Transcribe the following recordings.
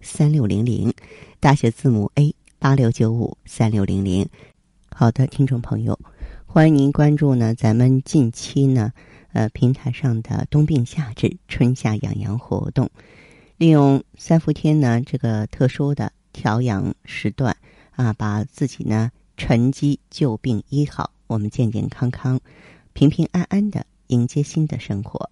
三六零零，大写字母 A 八六九五三六零零。好的，听众朋友，欢迎您关注呢，咱们近期呢，呃，平台上的冬病夏治、春夏养阳活动。利用三伏天呢这个特殊的调养时段啊，把自己呢沉积旧病医好，我们健健康康、平平安安的迎接新的生活。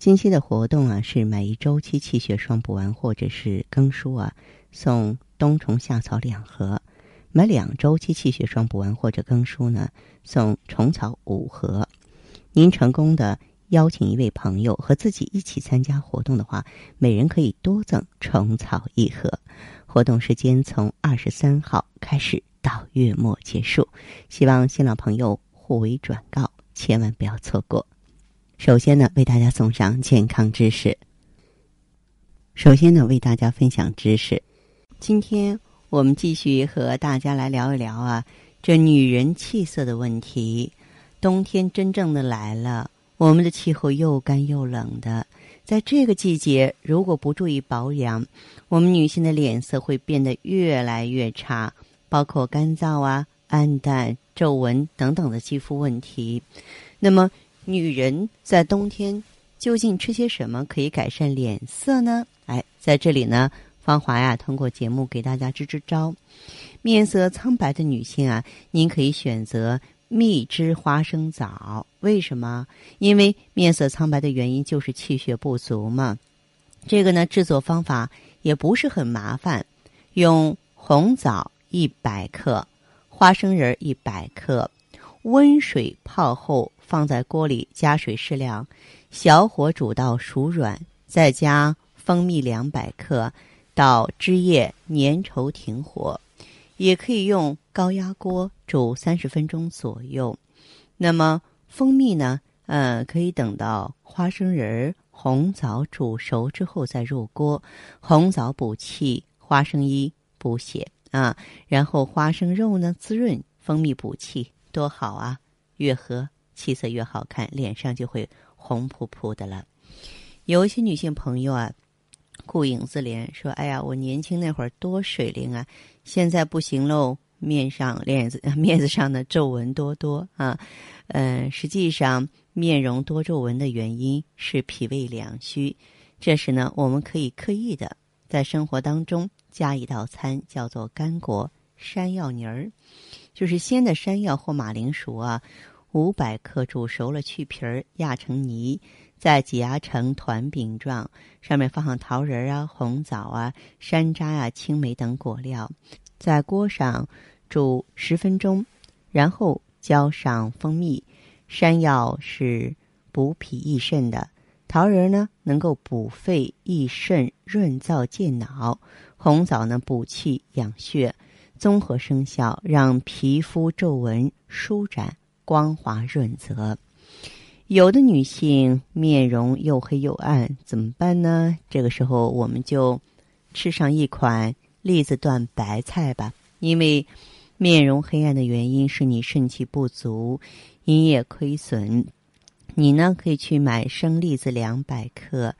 近期的活动啊，是买一周期气血双补丸或者是更舒啊，送冬虫夏草两盒；买两周期气血双补丸或者更舒呢，送虫草五盒。您成功的。邀请一位朋友和自己一起参加活动的话，每人可以多赠虫草一盒。活动时间从二十三号开始到月末结束，希望新老朋友互为转告，千万不要错过。首先呢，为大家送上健康知识。首先呢，为大家分享知识。今天我们继续和大家来聊一聊啊，这女人气色的问题。冬天真正的来了。我们的气候又干又冷的，在这个季节，如果不注意保养，我们女性的脸色会变得越来越差，包括干燥啊、暗淡、皱纹等等的肌肤问题。那么，女人在冬天究竟吃些什么可以改善脸色呢？哎，在这里呢，芳华呀，通过节目给大家支支招。面色苍白的女性啊，您可以选择。蜜汁花生枣，为什么？因为面色苍白的原因就是气血不足嘛。这个呢，制作方法也不是很麻烦，用红枣一百克，花生仁一百克，温水泡后放在锅里，加水适量，小火煮到熟软，再加蜂蜜两百克，到汁液粘稠停火。也可以用高压锅煮三十分钟左右。那么蜂蜜呢？呃，可以等到花生仁、红枣煮熟之后再入锅。红枣补气，花生衣补血啊。然后花生肉呢滋润，蜂蜜补气，多好啊！越喝气色越好看，脸上就会红扑扑的了。有一些女性朋友啊。顾影自怜说：“哎呀，我年轻那会儿多水灵啊，现在不行喽，面上脸子 面子上的皱纹多多啊。嗯，实际上面容多皱纹的原因是脾胃两虚。这时呢，我们可以刻意的在生活当中加一道餐，叫做干果山药泥儿，就是鲜的山药或马铃薯啊，五百克煮熟了去皮儿，压成泥。”再挤压成团饼状，上面放上桃仁啊、红枣啊、山楂啊、青梅等果料，在锅上煮十分钟，然后浇上蜂蜜。山药是补脾益肾的，桃仁呢能够补肺益肾、润燥健脑，红枣呢补气养血，综合生效，让皮肤皱纹舒展、光滑润泽。有的女性面容又黑又暗，怎么办呢？这个时候我们就吃上一款栗子段白菜吧。因为面容黑暗的原因是你肾气不足，阴液亏损。你呢可以去买生栗子两百克，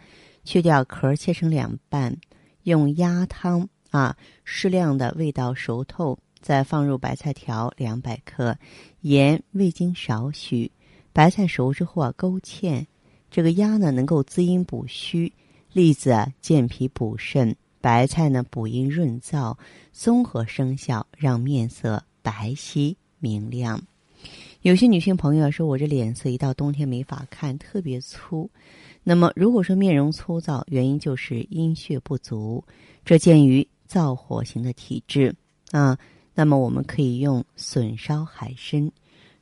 去掉壳，切成两半，用鸭汤啊适量的味道熟透，再放入白菜条两百克，盐、味精少许。白菜熟之后啊，勾芡。这个鸭呢，能够滋阴补虚；栗子啊，健脾补肾；白菜呢，补阴润燥，综合生效，让面色白皙明亮。有些女性朋友说：“我这脸色一到冬天没法看，特别粗。”那么，如果说面容粗糙，原因就是阴血不足。这鉴于燥火型的体质啊，那么我们可以用笋烧海参。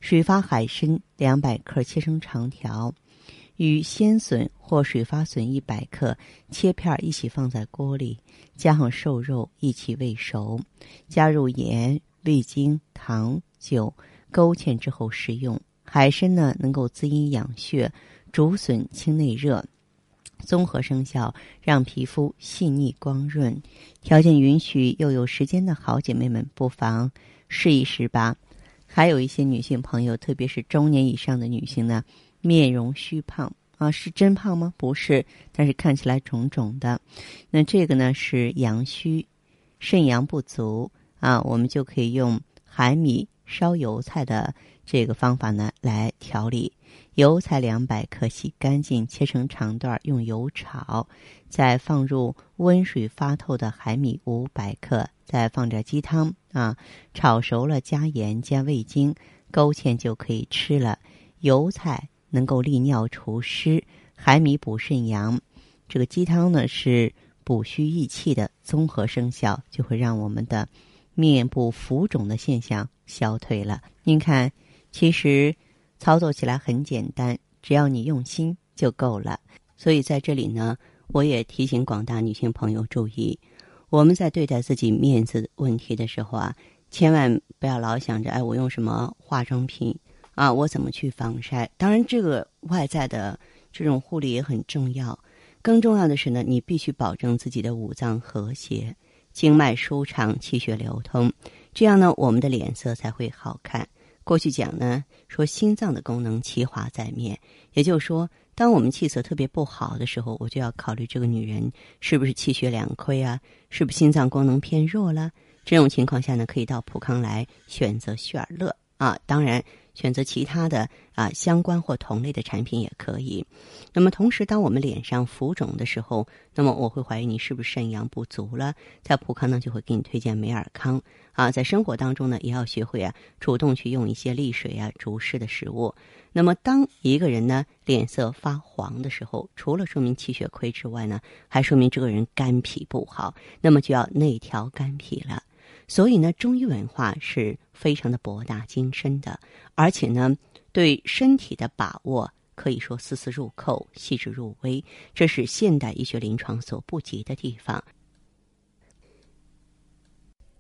水发海参两百克，切成长条，与鲜笋或水发笋一百克切片一起放在锅里，加上瘦肉一起煨熟，加入盐、味精、糖、酒，勾芡之后食用。海参呢，能够滋阴养血、竹笋清内热，综合生效，让皮肤细腻光润。条件允许又有时间的好姐妹们，不妨试一试吧。还有一些女性朋友，特别是中年以上的女性呢，面容虚胖啊，是真胖吗？不是，但是看起来肿肿的。那这个呢是阳虚，肾阳不足啊，我们就可以用海米烧油菜的。这个方法呢，来调理油菜两百克，洗干净，切成长段，用油炒，再放入温水发透的海米五百克，再放点鸡汤啊，炒熟了加盐加味精，勾芡就可以吃了。油菜能够利尿除湿，海米补肾阳，这个鸡汤呢是补虚益气的综合生效，就会让我们的面部浮肿的现象消退了。您看。其实，操作起来很简单，只要你用心就够了。所以在这里呢，我也提醒广大女性朋友注意：我们在对待自己面子问题的时候啊，千万不要老想着，哎，我用什么化妆品啊，我怎么去防晒？当然，这个外在的这种护理也很重要。更重要的是呢，你必须保证自己的五脏和谐、经脉舒畅、气血流通，这样呢，我们的脸色才会好看。过去讲呢，说心脏的功能其华在面，也就是说，当我们气色特别不好的时候，我就要考虑这个女人是不是气血两亏啊，是不是心脏功能偏弱了？这种情况下呢，可以到普康来选择旭尔乐啊，当然。选择其他的啊相关或同类的产品也可以。那么同时，当我们脸上浮肿的时候，那么我会怀疑你是不是肾阳不足了。在普康呢，就会给你推荐美尔康啊。在生活当中呢，也要学会啊主动去用一些利水啊除湿的食物。那么当一个人呢脸色发黄的时候，除了说明气血亏之外呢，还说明这个人肝脾不好，那么就要内调肝脾了。所以呢，中医文化是非常的博大精深的，而且呢，对身体的把握可以说丝丝入扣、细致入微，这是现代医学临床所不及的地方。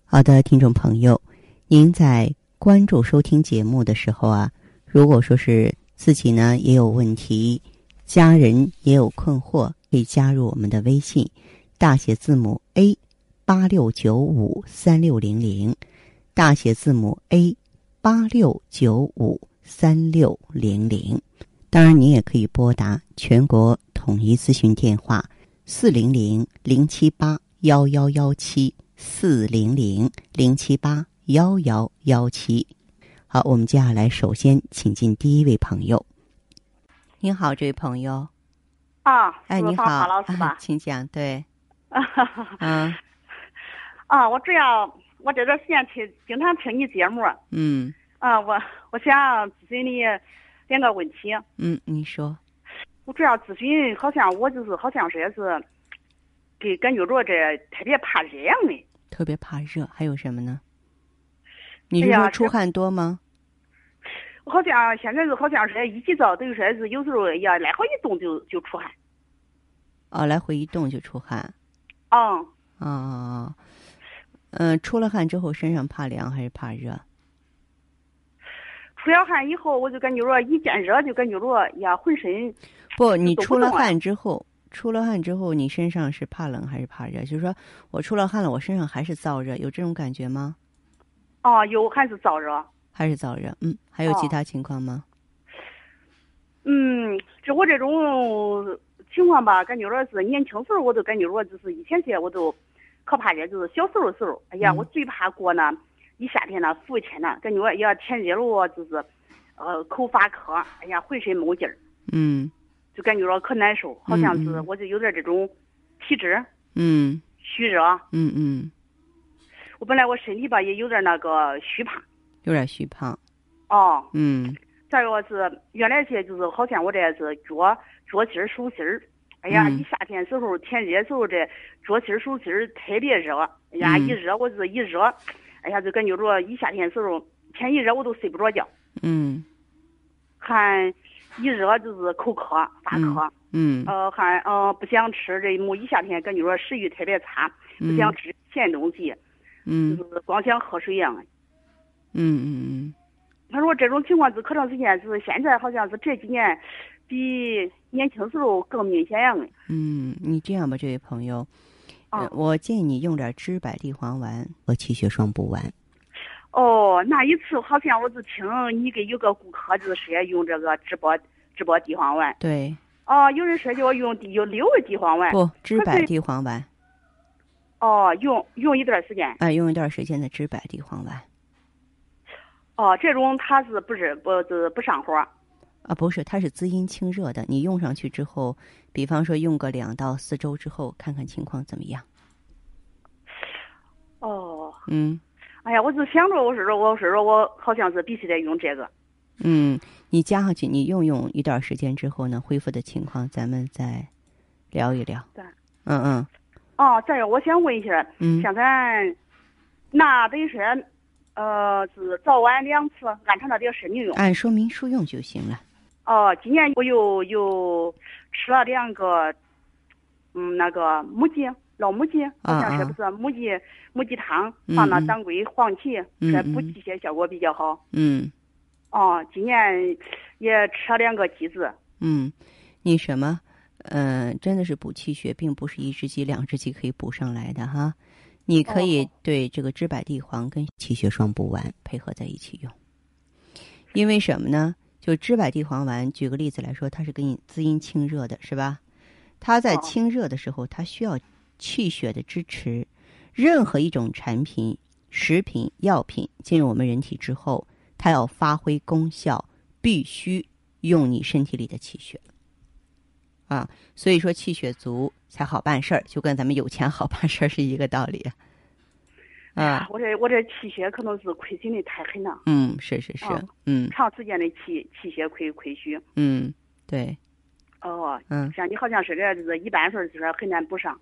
好的，听众朋友，您在关注收听节目的时候啊，如果说是自己呢也有问题，家人也有困惑，可以加入我们的微信，大写字母 A。八六九五三六零零，大写字母 A，八六九五三六零零。当然，你也可以拨打全国统一咨询电话四零零零七八幺幺幺七四零零零七八幺幺幺七。好，我们接下来首先请进第一位朋友。您好，这位朋友。啊，哎，你好，老师吧，请讲。对，嗯。啊，我主要我这段时间听经常听你节目。嗯。啊，我我想咨询你两个问题。嗯，你说。我主要咨询，好像我就是好像是也是，给感觉着这特别怕热样的。特别怕热，还有什么呢？你是说出汗多吗？我好像现在是好像是一急躁，等于说是有时候呀，来回一动就就出汗。哦，来回一动就出汗。嗯。哦。嗯，出了汗之后身上怕凉还是怕热？出了汗以后，我就感觉着一见热就感觉着呀，浑身不，你出了汗之后，出了汗之后，你身上是怕冷还是怕热？就是说我出了汗了，我身上还是燥热，有这种感觉吗？哦，有还是燥热？还是燥热？嗯，还有其他情况吗？嗯，就我这种情况吧，感觉着是年轻时候我都感觉着就是以前些我都。可怕的，就是小时候时候，哎呀，我最怕过呢，一夏天呢，伏天呢，感觉哎呀天热了，就是，呃，口发渴，哎呀，浑身没劲儿，嗯，就感觉着可难受，好像是我就有点这种体质，嗯，虚热，嗯嗯，我本来我身体吧也有点那个虚胖，有点虚胖，哦，嗯，再一个是原来些就是好像我这是脚脚心儿手心儿。哎呀，一夏天时候天热时候，这脚心手心特别热。哎呀，一热我是一热，哎呀，就感觉着一夏天时候天一热我都睡不着觉。嗯。还一热就是口渴发渴，嗯呃还呃不想吃这木一夏天感觉说食欲特别差，不想吃咸东西，嗯就是光想喝水样。嗯嗯他说这种情况是可长时间是现在好像是这几年比年轻时候更明显样的。嗯，你这样吧，这位朋友，呃啊我建议你用点知柏地黄丸和气血双补丸。哦，那一次好像我就听你给有个顾客就是说用这个知柏知柏地黄丸。对，哦，有人说叫我用地有六味地黄丸。不，知柏地黄丸，哦，用用一段时间。哎，用一段时间的知柏地黄丸哦，这种它是不是不是不上火？啊，不是，它是滋阴清热的。你用上去之后，比方说用个两到四周之后，看看情况怎么样。哦，嗯哎呀，我就想着我是说我是说我好像是必须得用这个。嗯，你加上去，你用用一段时间之后呢，恢复的情况咱们再聊一聊。对。嗯嗯哦，再有我想问一下，嗯，像咱那等于说，呃，是早晚两次，按照那点顺序用。按说明书用就行了。哦，今年我又又吃了两个，嗯，那个母鸡老母鸡，好像是啊不是母鸡母鸡汤嗯放了嗯当归、黄芪，嗯说补嗯气血效果比较好。嗯哦，今年也吃了两个鸡子。嗯，你什么？嗯、真的是补气血，并不是一只鸡、两只鸡可以补上来的哈。你可以哦对这个知柏地黄跟气血双补丸配合在一起用，因为什么呢？就知柏地黄丸，举个例子来说，它是给你滋阴清热的，是吧？它在哦清热的时候，它需要气血的支持。任何一种产品、食品、药品进入我们人体之后，它要发挥功效，必须用你身体里的气血。啊，所以说气血足才好办事儿，就跟咱们有钱好办事儿是一个道理。啊，我这我这气血可能是亏损的太狠了，嗯，是是是哦，嗯长时间的气气血亏亏虚。嗯，对，哦，嗯像你好像是这就是一般分就是很难补上。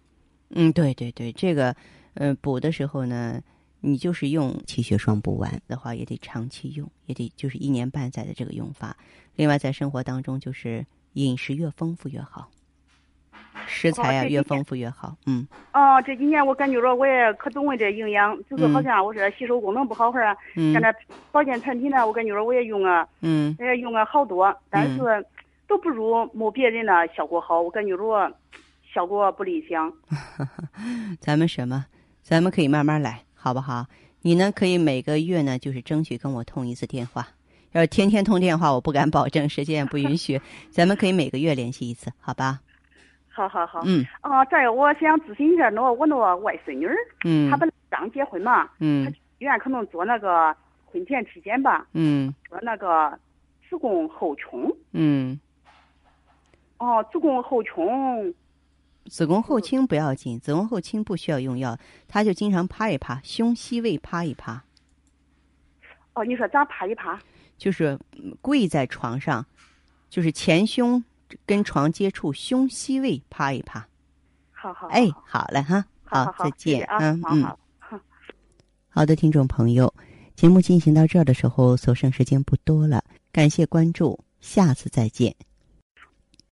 嗯，对对对，这个，呃，补的时候呢，你就是用气血双补丸的话，也得长期用，也得就是一年半载的这个用法。另外，在生活当中，就是饮食越丰富越好，食材呀、哦这一点越丰富越好。嗯哦，这几年我感觉着我也可懂了这营养，就是好像我说吸收功能不好哈儿，嗯像这保健产品呢，我感觉着我也用啊，嗯也用了好多，但是都不如没别人的效果好，我感觉着效果不理想。咱们什么？咱们可以慢慢来，好不好？你呢，可以每个月呢，就是争取跟我通一次电话。要是天天通电话，我不敢保证，时间也不允许。咱们可以每个月联系一次，好吧？好好好。嗯哦，再有我想咨询一下，那我那个外孙女儿，嗯她本来刚结婚嘛，嗯她医院可能做那个婚前体检吧，嗯做那个子宫后穹。嗯，哦，子宫后穹。子宫后倾不要紧，子宫后倾不需要用药，她就经常趴一趴，胸膝位趴一趴，哦，你说咋趴一趴？就是嗯跪在床上，就是前胸跟床接触，胸膝位趴一趴。好好。哎，好了哈，好好好，再见啊，嗯嗯。好好。好的，听众朋友，节目进行到这儿的时候，所剩时间不多了，感谢关注，下次再见。